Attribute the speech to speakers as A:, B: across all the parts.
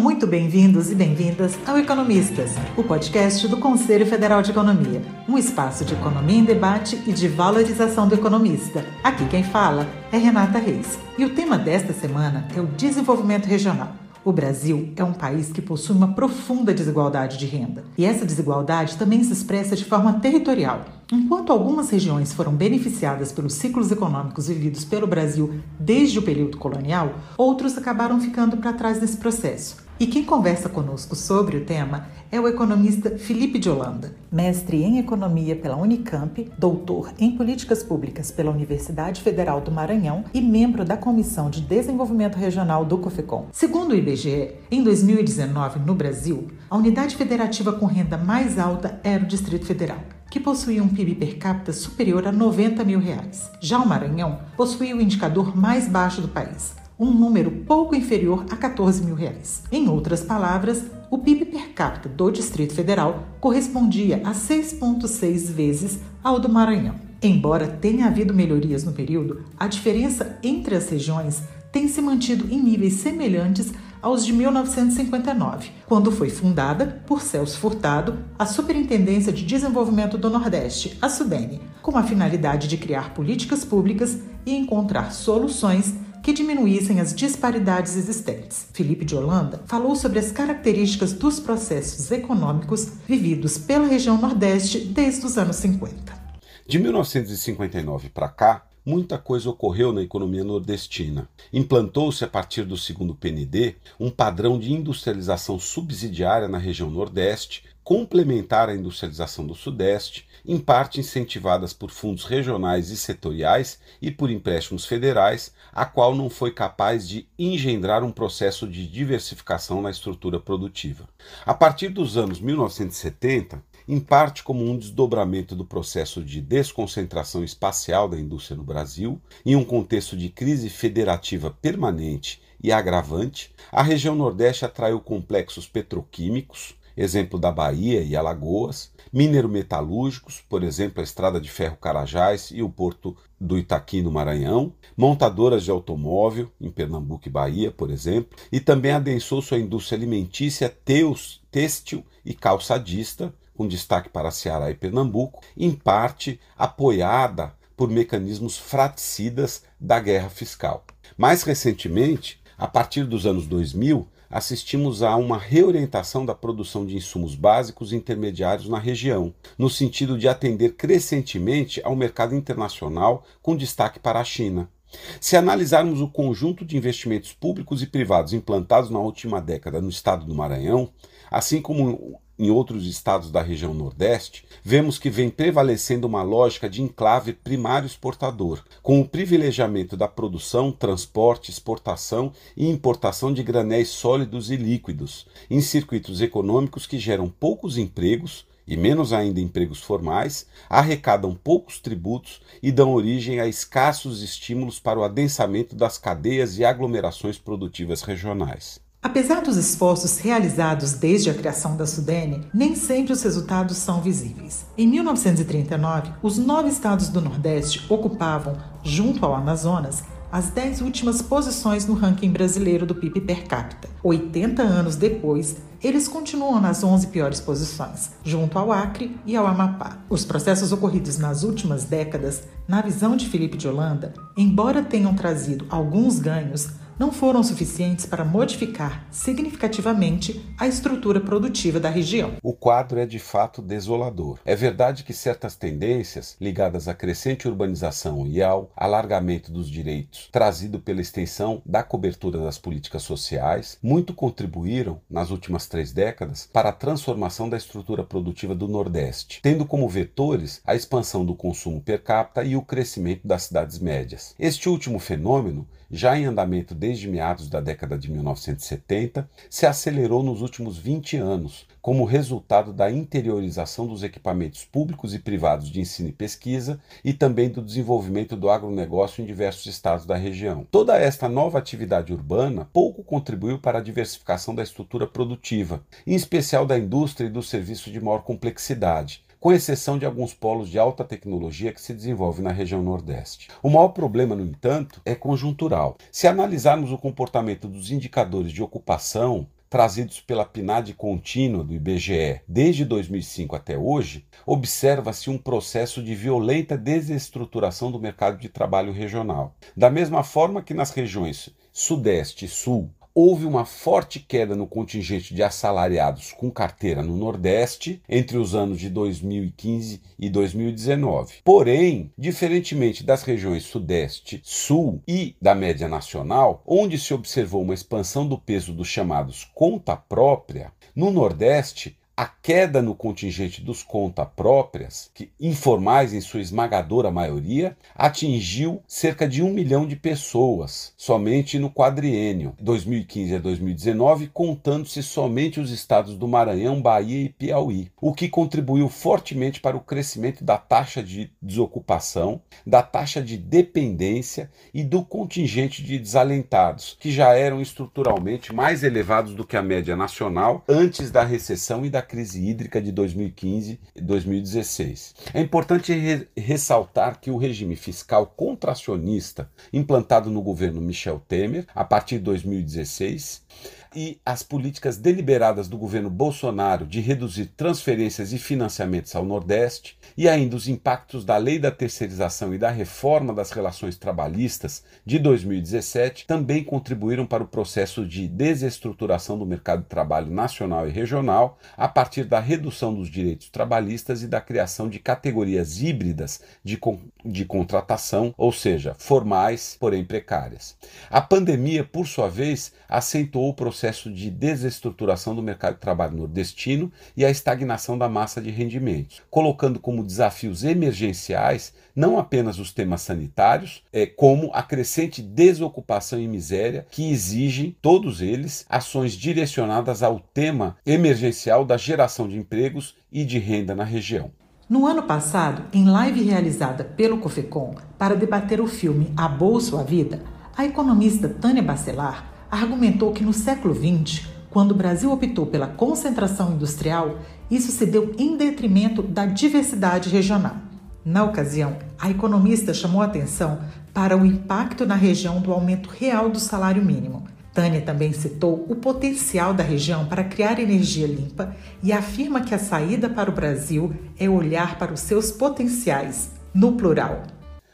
A: muito bem-vindos e bem-vindas ao Economistas, o podcast do Conselho Federal de Economia, um espaço de economia em debate e de valorização do economista. Aqui quem fala é Renata Reis. E o tema desta semana é o desenvolvimento regional. O Brasil é um país que possui uma profunda desigualdade de renda, e essa desigualdade também se expressa de forma territorial. Enquanto algumas regiões foram beneficiadas pelos ciclos econômicos vividos pelo Brasil desde o período colonial, outros acabaram ficando para trás nesse processo. E quem conversa conosco sobre o tema é o economista Felipe de Holanda, mestre em economia pela Unicamp, doutor em políticas públicas pela Universidade Federal do Maranhão e membro da Comissão de Desenvolvimento Regional do COFECOM. Segundo o IBGE, em 2019, no Brasil, a unidade federativa com renda mais alta era o Distrito Federal que possuía um PIB per capita superior a 90 mil reais. Já o Maranhão possuía o indicador mais baixo do país, um número pouco inferior a 14 mil reais. Em outras palavras, o PIB per capita do Distrito Federal correspondia a 6,6 vezes ao do Maranhão. Embora tenha havido melhorias no período, a diferença entre as regiões tem se mantido em níveis semelhantes aos de 1959, quando foi fundada por Celso Furtado a Superintendência de Desenvolvimento do Nordeste, a SUDENE, com a finalidade de criar políticas públicas e encontrar soluções que diminuíssem as disparidades existentes. Felipe de Holanda falou sobre as características dos processos econômicos vividos pela região Nordeste desde os anos 50.
B: De 1959 para cá, muita coisa ocorreu na economia nordestina. Implantou-se a partir do segundo PND um padrão de industrialização subsidiária na região Nordeste, complementar à industrialização do Sudeste, em parte incentivadas por fundos regionais e setoriais e por empréstimos federais, a qual não foi capaz de engendrar um processo de diversificação na estrutura produtiva. A partir dos anos 1970, em parte como um desdobramento do processo de desconcentração espacial da indústria no Brasil, em um contexto de crise federativa permanente e agravante, a região Nordeste atraiu complexos petroquímicos, exemplo da Bahia e Alagoas, minero-metalúrgicos, por exemplo, a Estrada de Ferro Carajás e o Porto do Itaqui, no Maranhão, montadoras de automóvel, em Pernambuco e Bahia, por exemplo, e também adensou sua indústria alimentícia, teus, têxtil e calçadista, com destaque para Ceará e Pernambuco, em parte apoiada por mecanismos fraticidas da guerra fiscal. Mais recentemente, a partir dos anos 2000, assistimos a uma reorientação da produção de insumos básicos e intermediários na região, no sentido de atender crescentemente ao mercado internacional, com destaque para a China. Se analisarmos o conjunto de investimentos públicos e privados implantados na última década no estado do Maranhão, assim como em outros estados da região Nordeste, vemos que vem prevalecendo uma lógica de enclave primário exportador, com o privilegiamento da produção, transporte, exportação e importação de granéis sólidos e líquidos, em circuitos econômicos que geram poucos empregos, e menos ainda empregos formais, arrecadam poucos tributos e dão origem a escassos estímulos para o adensamento das cadeias e aglomerações produtivas regionais.
A: Apesar dos esforços realizados desde a criação da Sudene, nem sempre os resultados são visíveis. Em 1939, os nove estados do Nordeste ocupavam, junto ao Amazonas, as dez últimas posições no ranking brasileiro do PIB per capita. 80 anos depois, eles continuam nas 11 piores posições, junto ao Acre e ao Amapá. Os processos ocorridos nas últimas décadas, na visão de Felipe de Holanda, embora tenham trazido alguns ganhos, não foram suficientes para modificar significativamente a estrutura produtiva da região.
B: O quadro é de fato desolador. É verdade que certas tendências ligadas à crescente urbanização e ao alargamento dos direitos, trazido pela extensão da cobertura das políticas sociais, muito contribuíram nas últimas três décadas para a transformação da estrutura produtiva do Nordeste, tendo como vetores a expansão do consumo per capita e o crescimento das cidades médias. Este último fenômeno já em andamento desde meados da década de 1970, se acelerou nos últimos 20 anos, como resultado da interiorização dos equipamentos públicos e privados de ensino e pesquisa e também do desenvolvimento do agronegócio em diversos estados da região. Toda esta nova atividade urbana pouco contribuiu para a diversificação da estrutura produtiva, em especial da indústria e dos serviços de maior complexidade, com exceção de alguns polos de alta tecnologia que se desenvolvem na região Nordeste. O maior problema, no entanto, é conjuntural. Se analisarmos o comportamento dos indicadores de ocupação, trazidos pela PNAD contínua do IBGE desde 2005 até hoje, observa-se um processo de violenta desestruturação do mercado de trabalho regional. Da mesma forma que nas regiões Sudeste e Sul houve uma forte queda no contingente de assalariados com carteira no Nordeste entre os anos de 2015 e 2019. Porém, diferentemente das regiões Sudeste, Sul e da média nacional, onde se observou uma expansão do peso dos chamados conta própria, no Nordeste a queda no contingente dos conta próprias, que informais em sua esmagadora maioria, atingiu cerca de um milhão de pessoas somente no quadriênio 2015 a 2019, contando-se somente os estados do Maranhão, Bahia e Piauí, o que contribuiu fortemente para o crescimento da taxa de desocupação, da taxa de dependência e do contingente de desalentados, que já eram estruturalmente mais elevados do que a média nacional antes da recessão e da crise hídrica de 2015 e 2016. É importante re ressaltar que o regime fiscal contracionista implantado no governo Michel Temer, a partir de 2016, e as políticas deliberadas do governo Bolsonaro de reduzir transferências e financiamentos ao Nordeste, e ainda os impactos da lei da terceirização e da reforma das relações trabalhistas de 2017 também contribuíram para o processo de desestruturação do mercado de trabalho nacional e regional a partir da redução dos direitos trabalhistas e da criação de categorias híbridas de, con de contratação, ou seja, formais, porém precárias. A pandemia, por sua vez, acentuou o processo processo de desestruturação do mercado de trabalho nordestino e a estagnação da massa de rendimentos, colocando como desafios emergenciais não apenas os temas sanitários, é, como a crescente desocupação e miséria que exigem, todos eles, ações direcionadas ao tema emergencial da geração de empregos e de renda na região.
A: No ano passado, em live realizada pelo COFECOM para debater o filme A Bolsa a Vida, a economista Tânia Bacelar argumentou que no século XX, quando o Brasil optou pela concentração industrial, isso se deu em detrimento da diversidade regional. Na ocasião, a economista chamou atenção para o impacto na região do aumento real do salário mínimo. Tânia também citou o potencial da região para criar energia limpa e afirma que a saída para o Brasil é olhar para os seus potenciais, no plural.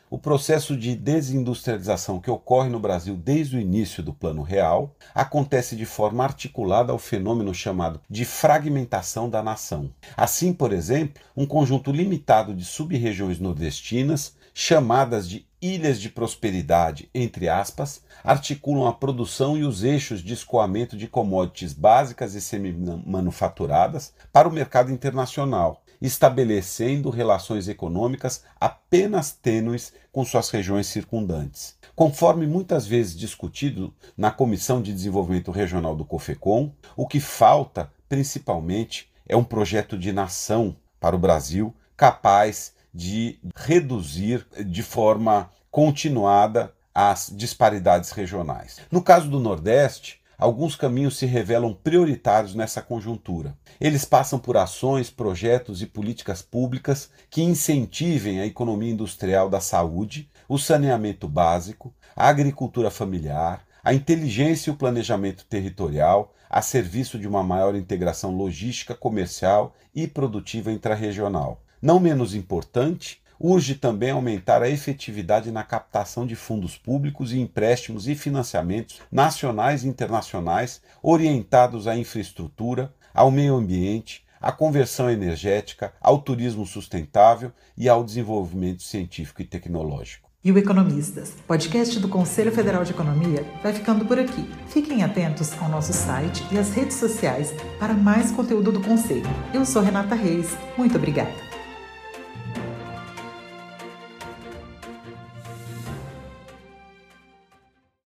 B: O processo de desindustrialização que ocorre no Brasil desde o início do Plano Real acontece de forma articulada ao fenômeno chamado de fragmentação da nação. Assim, por exemplo, um conjunto limitado de sub-regiões nordestinas, chamadas de ilhas de prosperidade, entre aspas, articulam a produção e os eixos de escoamento de commodities básicas e semi-manufaturadas para o mercado internacional estabelecendo relações econômicas apenas tênues com suas regiões circundantes. Conforme muitas vezes discutido na Comissão de Desenvolvimento Regional do COFECOM, o que falta, principalmente, é um projeto de nação para o Brasil capaz de reduzir de forma continuada as disparidades regionais. No caso do Nordeste, alguns caminhos se revelam prioritários nessa conjuntura. Eles passam por ações, projetos e políticas públicas que incentivem a economia industrial da saúde, o saneamento básico, a agricultura familiar, a inteligência e o planejamento territorial a serviço de uma maior integração logística, comercial e produtiva intrarregional. Não menos importante, Urge também aumentar a efetividade na captação de fundos públicos e empréstimos e financiamentos nacionais e internacionais orientados à infraestrutura, ao meio ambiente, à conversão energética, ao turismo sustentável e ao desenvolvimento científico e tecnológico.
A: E o Economistas, podcast do Conselho Federal de Economia, vai ficando por aqui. Fiquem atentos ao nosso site e às redes sociais para mais conteúdo do Conselho. Eu sou Renata Reis. Muito obrigada.